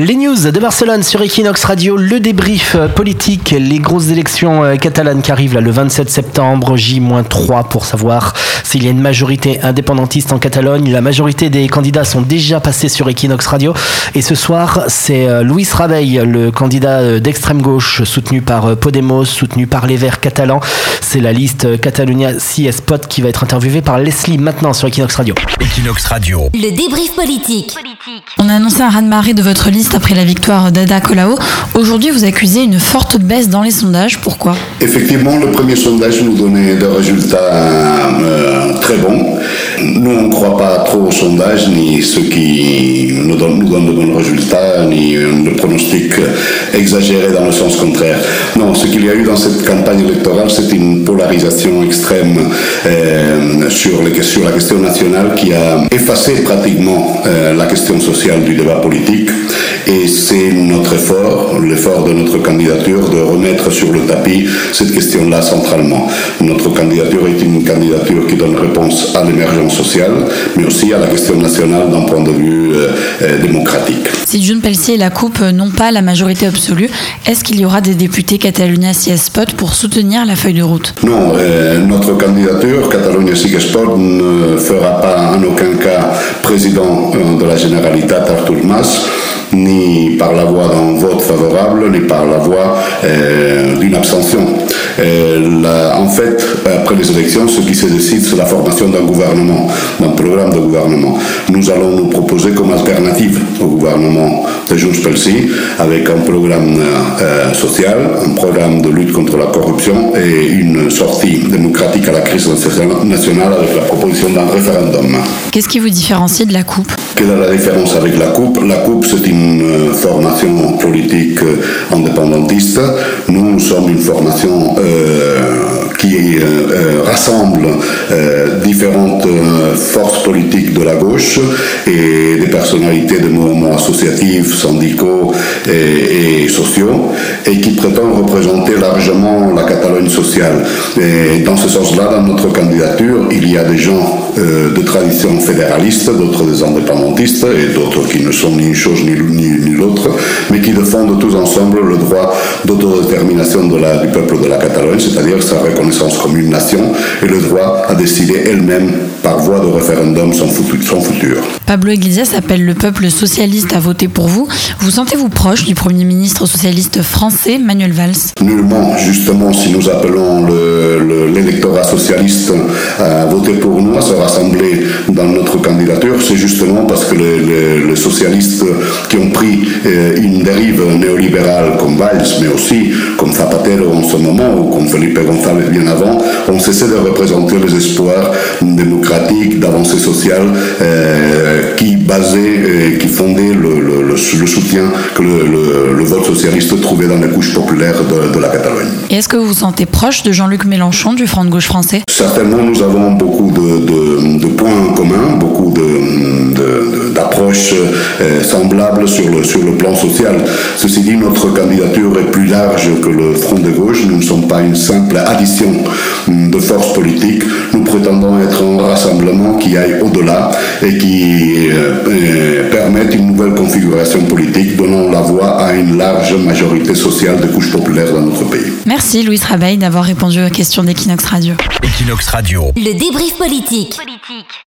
Les news de Barcelone sur Equinox Radio, le débrief politique, les grosses élections euh, catalanes qui arrivent là le 27 septembre, J-3 pour savoir s'il y a une majorité indépendantiste en Catalogne. La majorité des candidats sont déjà passés sur Equinox Radio et ce soir c'est euh, Luis Rabeil, le candidat euh, d'extrême gauche soutenu par Podemos, soutenu par les Verts catalans. C'est la liste Catalunya CS Pot qui va être interviewée par Leslie maintenant sur Equinox Radio. Equinox Radio. Le débrief politique. On a annoncé un raz-de-marée de votre liste après la victoire d'Ada Colau. Aujourd'hui, vous accusez une forte baisse dans les sondages. Pourquoi? Effectivement, le premier sondage nous donnait des résultats euh, très bons. Nous, on ne croit pas trop aux sondages, ni ceux qui nous donnent, de bons résultats, ni le pronostic exagéré dans le sens contraire. Non, ce qu'il y a eu dans cette campagne électorale, c'est une polarisation extrême euh, sur la question nationale qui a effacé pratiquement euh, la question sociale du débat politique. Et c'est notre effort, l'effort de notre candidature, de remettre sur le tapis cette question-là centralement. Notre candidature est une candidature qui donne réponse à l'émergence sociale, mais aussi à la question nationale d'un point de vue euh, euh, démocratique. Si June Pelsier et la Coupe n'ont pas la majorité absolue, est-ce qu'il y aura des députés Catalunya Spot pour soutenir la feuille de route? Non, euh, notre candidature, Catalunya Spot, ne fera pas en aucun cas président de la Généralité Artur Mas ni par la voie d'un vote favorable, ni par la voie euh, d'une abstention. Euh, en fait, après les élections, ce qui se décide, c'est la formation d'un gouvernement, d'un programme de gouvernement. Nous allons nous proposer comme alternative au gouvernement de Junts pel avec un programme euh, social, un programme de lutte contre la corruption et une sortie démocratique à la crise nationale avec la proposition d'un référendum. Qu'est-ce qui vous différencie de la coupe? Quelle est la différence avec la coupe? La coupe, c'est une euh, formation politique indépendantiste. Nous sommes une formation euh, qui euh, euh, rassemble euh, différentes forces politiques de la gauche et des personnalités de mouvements associatifs, syndicaux et, sociaux, et qui prétend représenter largement la Catalogne sociale. Et dans ce sens-là, dans notre candidature, il y a des gens de tradition fédéraliste, d'autres des indépendantistes, et d'autres qui ne sont ni une chose ni, l'autre, mais qui défendent tous ensemble le droit d'autodétermination du peuple de la Catalogne, c'est-à-dire sa reconnaissance comme une nation et le droit à décider elle-même par voie de référendum son futur. Pablo Iglesias appelle le peuple socialiste à voter pour vous. Vous sentez-vous proche du Premier ministre socialiste français Manuel Valls? Nullement. Justement, si nous appelons l'électorat socialiste à voter pour nous, à se rassembler dans notre candidature, c'est justement parce que les, socialistes qui ont pris euh, une dérive néolibérale comme Valls, mais aussi Zapatero en ce moment, ou comme Felipe González bien avant, ont cessé de représenter les espoirs démocratiques, d'avancée sociale euh, qui basaient, euh, qui fondaient le, soutien que le, vote socialiste trouvait dans les couches populaires de, la Catalogne. Et est-ce que vous vous sentez proche de Jean-Luc Mélenchon du Front de gauche français? Certainement, nous avons beaucoup de, points en commun, beaucoup d'approches euh, semblables sur le, sur le plan social. Ceci dit, notre candidature est plus large que le Front de gauche. Nous ne sommes pas une simple addition de forces politiques. Nous prétendons être un rassemblement qui aille au-delà et qui euh, euh, permette une nouvelle configuration politique donnant la voix à une large majorité sociale de couches populaires dans notre pays. Merci Louis Rabeil d'avoir répondu aux questions d'Equinox Radio. Equinox Radio. Le débrief politique.